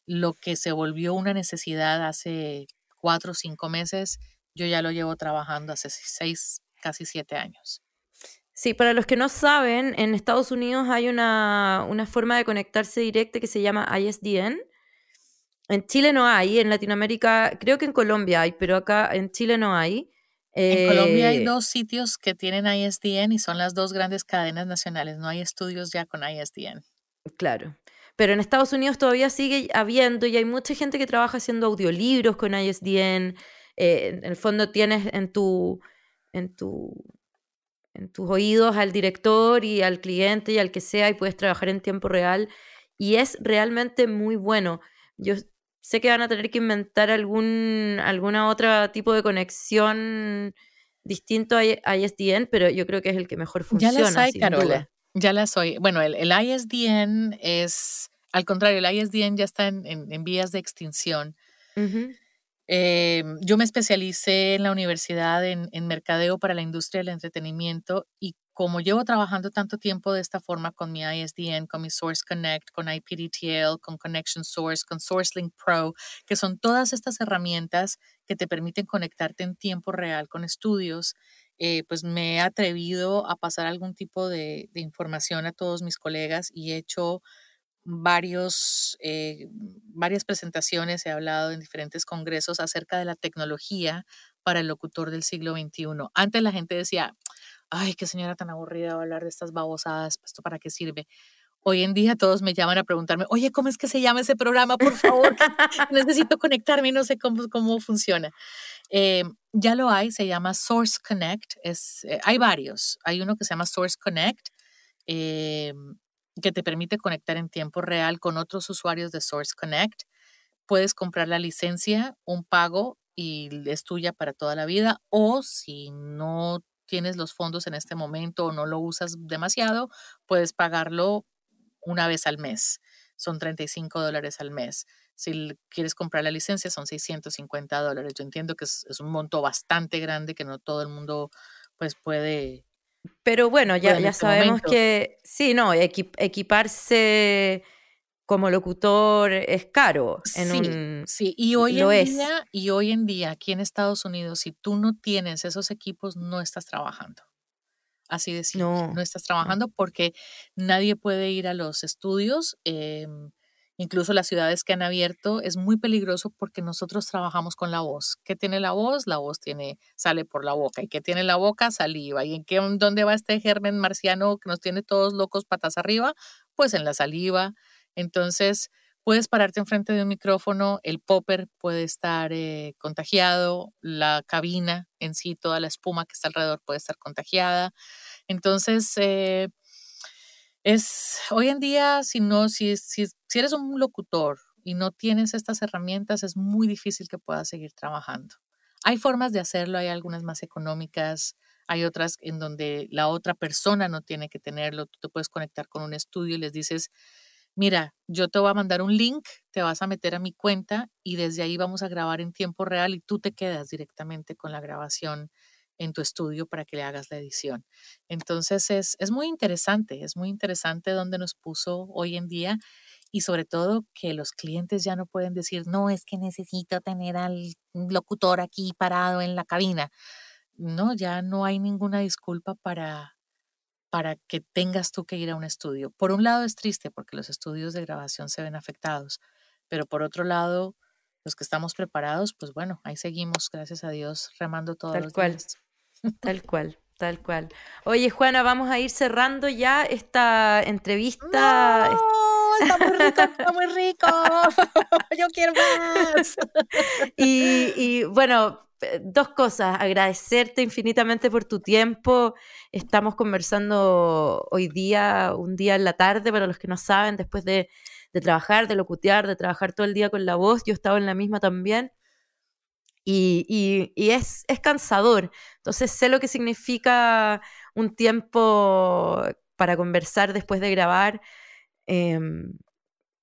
Lo que se volvió una necesidad hace cuatro o cinco meses, yo ya lo llevo trabajando hace seis, casi siete años. Sí, para los que no saben, en Estados Unidos hay una, una forma de conectarse directa que se llama ISDN. En Chile no hay, en Latinoamérica, creo que en Colombia hay, pero acá en Chile no hay. En Colombia hay eh, dos sitios que tienen ISDN y son las dos grandes cadenas nacionales. No hay estudios ya con ISDN. Claro. Pero en Estados Unidos todavía sigue habiendo y hay mucha gente que trabaja haciendo audiolibros con ISDN. Eh, en el fondo tienes en tu, en tu en tus oídos al director y al cliente y al que sea y puedes trabajar en tiempo real y es realmente muy bueno. Yo Sé que van a tener que inventar algún alguna otra tipo de conexión distinto a ISDN, pero yo creo que es el que mejor funciona. Ya las hay, Carola. Ya las oí. Bueno, el, ISDN es, al contrario, el ISDN ya está en, vías de extinción. Em, yo me especialicé en la universidad en, mercadeo para la industria del entretenimiento y como llevo trabajando tanto tiempo de esta forma con mi ISDN, con mi Source Connect, con IPDTL, con Connection Source, con SourceLink Pro, que son todas estas herramientas que te permiten conectarte en tiempo real con estudios, eh, pues me he atrevido a pasar algún tipo de, información a todos mis colegas y he hecho varios, eh, varias presentaciones, he hablado en diferentes congresos acerca de la tecnología para el locutor del siglo XXI. Antes la gente decía, ay, qué señora tan aburrida hablar de estas babosadas, ¿esto para qué sirve? Hoy en día todos me llaman a preguntarme, oye, ¿cómo es que se llama ese programa? Por favor, necesito conectarme no sé cómo, cómo funciona. Eh, ya lo hay, se llama Source Connect. Es, eh, hay varios. Hay uno que se llama Source Connect, que te permite conectar en tiempo real con otros usuarios de Source Connect. Puedes comprar la licencia, un pago y es tuya para toda la vida. O si no tienes los fondos en este momento o no lo usas demasiado, puedes pagarlo una vez al mes. Son 35 dólares al mes. Si quieres comprar la licencia son 650 dólares. Yo entiendo que es, un monto bastante grande que no todo el mundo pues puede... Pero bueno, ya, ya este sabemos que sí, no, equiparse como locutor es caro. En sí, sí, y hoy en día, y hoy en día aquí en Estados Unidos, si tú no tienes esos equipos, no estás trabajando. Así de simple. No, no estás trabajando porque nadie puede ir a los estudios. Em, incluso las ciudades que han abierto es muy peligroso porque nosotros trabajamos con la voz. ¿Qué tiene la voz? La voz tiene, sale por la boca. ¿Y qué tiene la boca? Saliva. ¿Y en qué, dónde va este germen marciano que nos tiene todos locos patas arriba? Pues en la saliva. Entonces, puedes pararte enfrente de un micrófono, el popper puede estar eh, contagiado, la cabina en sí, toda la espuma que está alrededor puede estar contagiada. Entonces, eh, es hoy en día, si no, si, si, si eres un locutor y no tienes estas herramientas, es muy difícil que puedas seguir trabajando. Hay formas de hacerlo, hay algunas más económicas, hay otras en donde la otra persona no tiene que tenerlo. Tú te puedes conectar con un estudio y les dices, mira, yo te voy a mandar un link, te vas a meter a mi cuenta y desde ahí vamos a grabar en tiempo real y tú te quedas directamente con la grabación en tu estudio para que le hagas la edición. Entonces es, es muy interesante, es muy interesante donde nos puso hoy en día y sobre todo que los clientes ya no pueden decir, no, es que necesito tener al locutor aquí parado en la cabina. No, ya no hay ninguna disculpa para, para que tengas tú que ir a un estudio. Por un lado es triste porque los estudios de grabación se ven afectados, pero por otro lado, los que estamos preparados, pues bueno, ahí seguimos, gracias a Dios, remando todos tal los cual, Tal cual, tal cual. Oye, Juana, vamos a ir cerrando ya esta entrevista. No, está muy rico, está muy rico. Yo quiero más. y, y bueno, eh, dos cosas, agradecerte infinitamente por tu tiempo. Estamos conversando hoy día, un día en la tarde, para los que no saben, después de, trabajar, de locutear, de trabajar todo el día con la voz. Yo estaba en la misma también. Y, es, es, cansador. Entonces sé lo que significa un tiempo para conversar después de grabar. Em,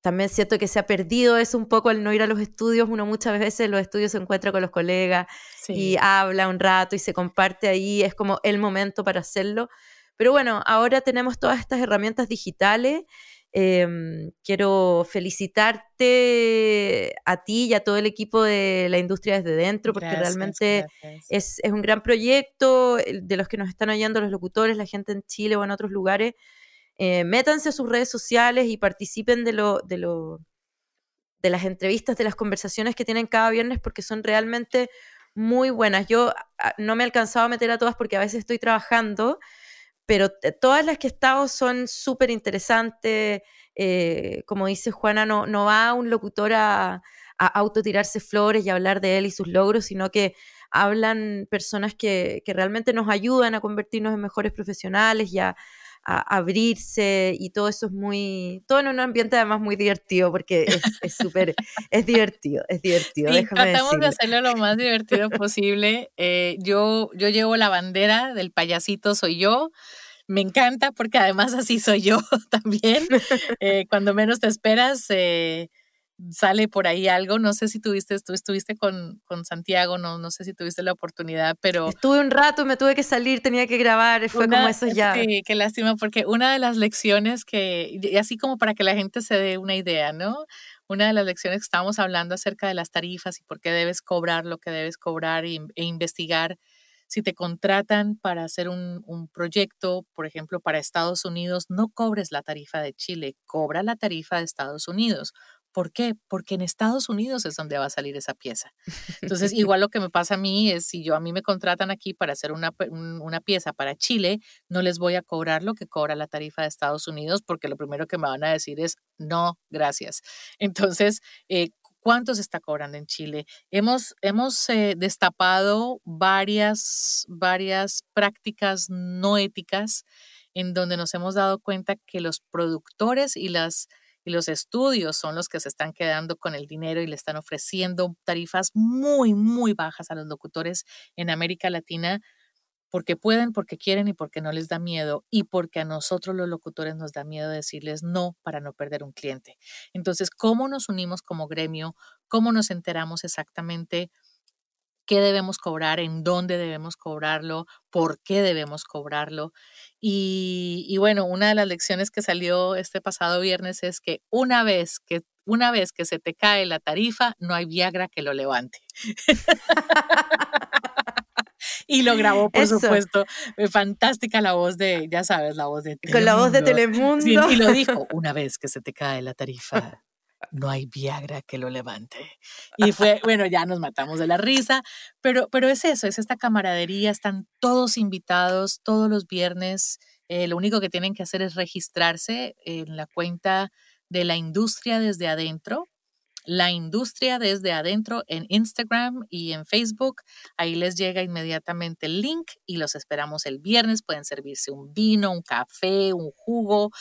también siento que se ha perdido eso un poco al no ir a los estudios. Uno muchas veces en los estudios se encuentra con los colegas y habla un rato y se comparte ahí. Es como el momento para hacerlo. Pero bueno, ahora tenemos todas estas herramientas digitales. Em, quiero felicitarte a ti y a todo el equipo de la industria desde dentro, porque realmente es, es, un gran proyecto de los que nos están oyendo los locutores, la gente en Chile o en otros lugares. Eh, métanse a sus redes sociales y participen de, lo, de, lo, de las entrevistas, de las conversaciones que tienen cada viernes, porque son realmente muy buenas. Yo ah, no me he alcanzado a meter a todas porque a veces estoy trabajando, pero todas las que he estado son súper interesantes. Eh, como dice Juana, no, no va un locutor a, a autotirarse flores y hablar de él y sus logros, sino que hablan personas que, que realmente nos ayudan a convertirnos en mejores profesionales y a, a abrirse y todo eso es muy, todo en un ambiente además muy divertido porque es súper, es, divertido, es divertido. Sí, tratamos de hacerlo lo más divertido posible. Eh, yo, yo llevo la bandera del payasito soy yo. Me encanta porque además así soy yo también. Eh, cuando menos te esperas, eh, sale por ahí algo. No sé si tuviste, tú estuviste con, con Santiago, no, no sé si tuviste la oportunidad, pero... Estuve un rato, me tuve que salir, tenía que grabar, fue como eso ya. Sí, qué lástima, porque una de las lecciones que, y así como para que la gente se dé una idea, ¿no? Una de las lecciones que estábamos hablando acerca de las tarifas y por qué debes cobrar lo que debes cobrar e, e investigar si te contratan para hacer un, un, proyecto, por ejemplo, para Estados Unidos, no cobres la tarifa de Chile, cobra la tarifa de Estados Unidos ¿Por qué? Porque en Estados Unidos es donde va a salir esa pieza. Entonces, igual lo que me pasa a mí es, si yo a mí me contratan aquí para hacer una, una pieza para Chile, no les voy a cobrar lo que cobra la tarifa de Estados Unidos, porque lo primero que me van a decir es, no, gracias. Entonces, eh, ¿Cuánto se está cobrando en Chile? Hemos, hemos eh, destapado varias, varias prácticas no éticas en donde nos hemos dado cuenta que los productores y, las, y los estudios son los que se están quedando con el dinero y le están ofreciendo tarifas muy, muy bajas a los locutores en América Latina porque pueden, porque quieren y porque no les da miedo y porque a nosotros los locutores nos da miedo decirles no para no perder un cliente. Entonces, ¿cómo nos unimos como gremio? ¿Cómo nos enteramos exactamente qué debemos cobrar, en dónde debemos cobrarlo, por qué debemos cobrarlo? Y, y bueno, una de las lecciones que salió este pasado viernes es que una vez que una vez que se te cae la tarifa, no hay Viagra que lo levante. y lo grabó, por supuesto. Eh, fantástica la voz de, ya sabes, la voz de Telemundo. Con la voz de Telemundo. y lo dijo, una vez que se te cae la tarifa, no hay Viagra que lo levante. Y fue, bueno, ya nos matamos de la risa, pero, pero es eso, es esta camaradería, están todos invitados todos los viernes. Eh, lo único que tienen que hacer es registrarse en la cuenta de la industria desde adentro la industria desde adentro en Instagram y en Facebook. Ahí les llega inmediatamente el link y los esperamos el viernes. Pueden servirse un vino, un café, un jugo,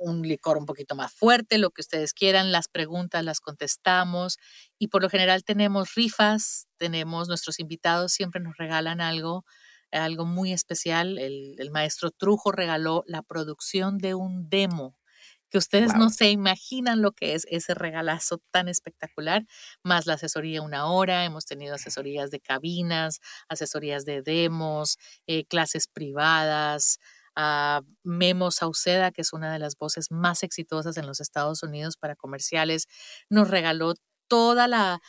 un licor un poquito más fuerte, lo que ustedes quieran. Las preguntas las contestamos y por lo general tenemos rifas, tenemos nuestros invitados siempre nos regalan algo algo muy especial. El, el maestro Trujo regaló la producción de un demo que ustedes no se imaginan lo que es ese regalazo tan espectacular, más la asesoría una hora, hemos tenido asesorías de cabinas, asesorías de demos, eh, clases privadas. A Memo Sauceda, que es una de las voces más exitosas en los Estados Unidos para comerciales, nos regaló toda la,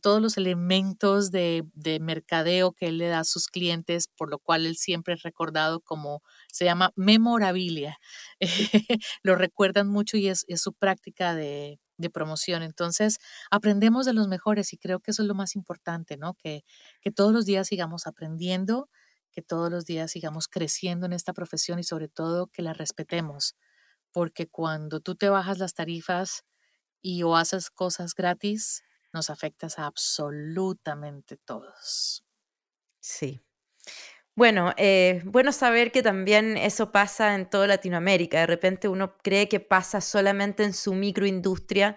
todos los elementos de, de, mercadeo que él le da a sus clientes, por lo cual él siempre es recordado como, se llama memorabilia. lo recuerdan mucho y es, su práctica de, promoción. Entonces, aprendemos de los mejores y creo que eso es lo más importante, ¿no? Que todos los días sigamos aprendiendo, que todos los días sigamos creciendo en esta profesión y sobre todo que la respetemos, porque cuando tú te bajas las tarifas y o haces cosas gratis, nos afectas a absolutamente todos. Sí. Bueno, eh, bueno saber que también eso pasa en toda Latinoamérica. De repente uno cree que pasa solamente en su microindustria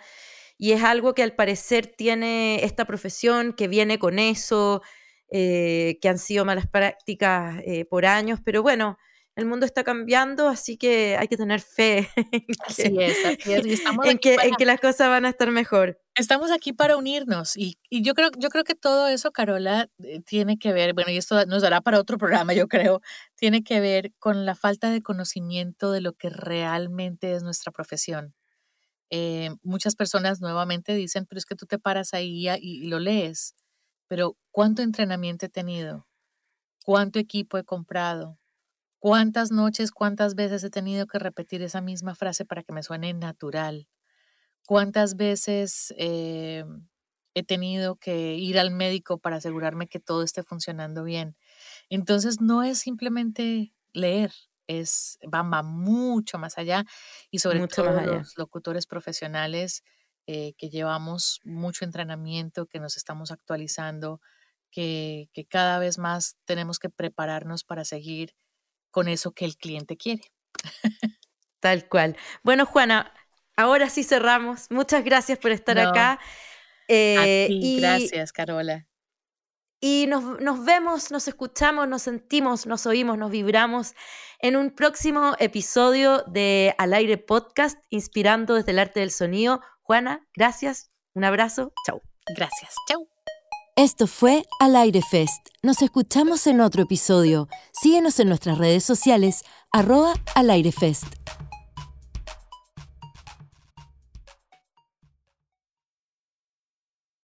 y es algo que al parecer tiene esta profesión, que viene con eso, eh, que han sido malas prácticas eh, por años, pero bueno, el mundo está cambiando, así que hay que tener fe en que, en que, las cosas van a estar mejor. Estamos aquí para unirnos y, y, yo, creo, yo creo que todo eso, Carola, eh, tiene que ver, bueno, y esto nos dará para otro programa, yo creo, tiene que ver con la falta de conocimiento de lo que realmente es nuestra profesión. Eh, muchas personas nuevamente dicen, pero es que tú te paras ahí y lo lees, pero ¿cuánto entrenamiento he tenido? ¿Cuánto equipo he comprado? ¿Cuántas noches, cuántas veces he tenido que repetir esa misma frase para que me suene natural? ¿Cuántas veces eh, he tenido que ir al médico para asegurarme que todo esté funcionando bien? Entonces no es simplemente leer, es va, mucho más allá y sobre todo los locutores profesionales eh, que llevamos mucho entrenamiento, que nos estamos actualizando, que, que cada vez más tenemos que prepararnos para seguir con eso que el cliente quiere. Tal cual. Bueno, Juana, ahora sí cerramos. Muchas gracias por estar acá. Eh, y, gracias, Carola. Y nos, nos, vemos, nos escuchamos, nos sentimos, nos oímos, nos vibramos en un próximo episodio de Al Aire Podcast, inspirando desde el arte del sonido. Juana, gracias, un abrazo, chau. Gracias, chau. Esto fue Al Aire Fest. Nos escuchamos en otro episodio. Síguenos en nuestras redes sociales, arroba Al Aire Fest.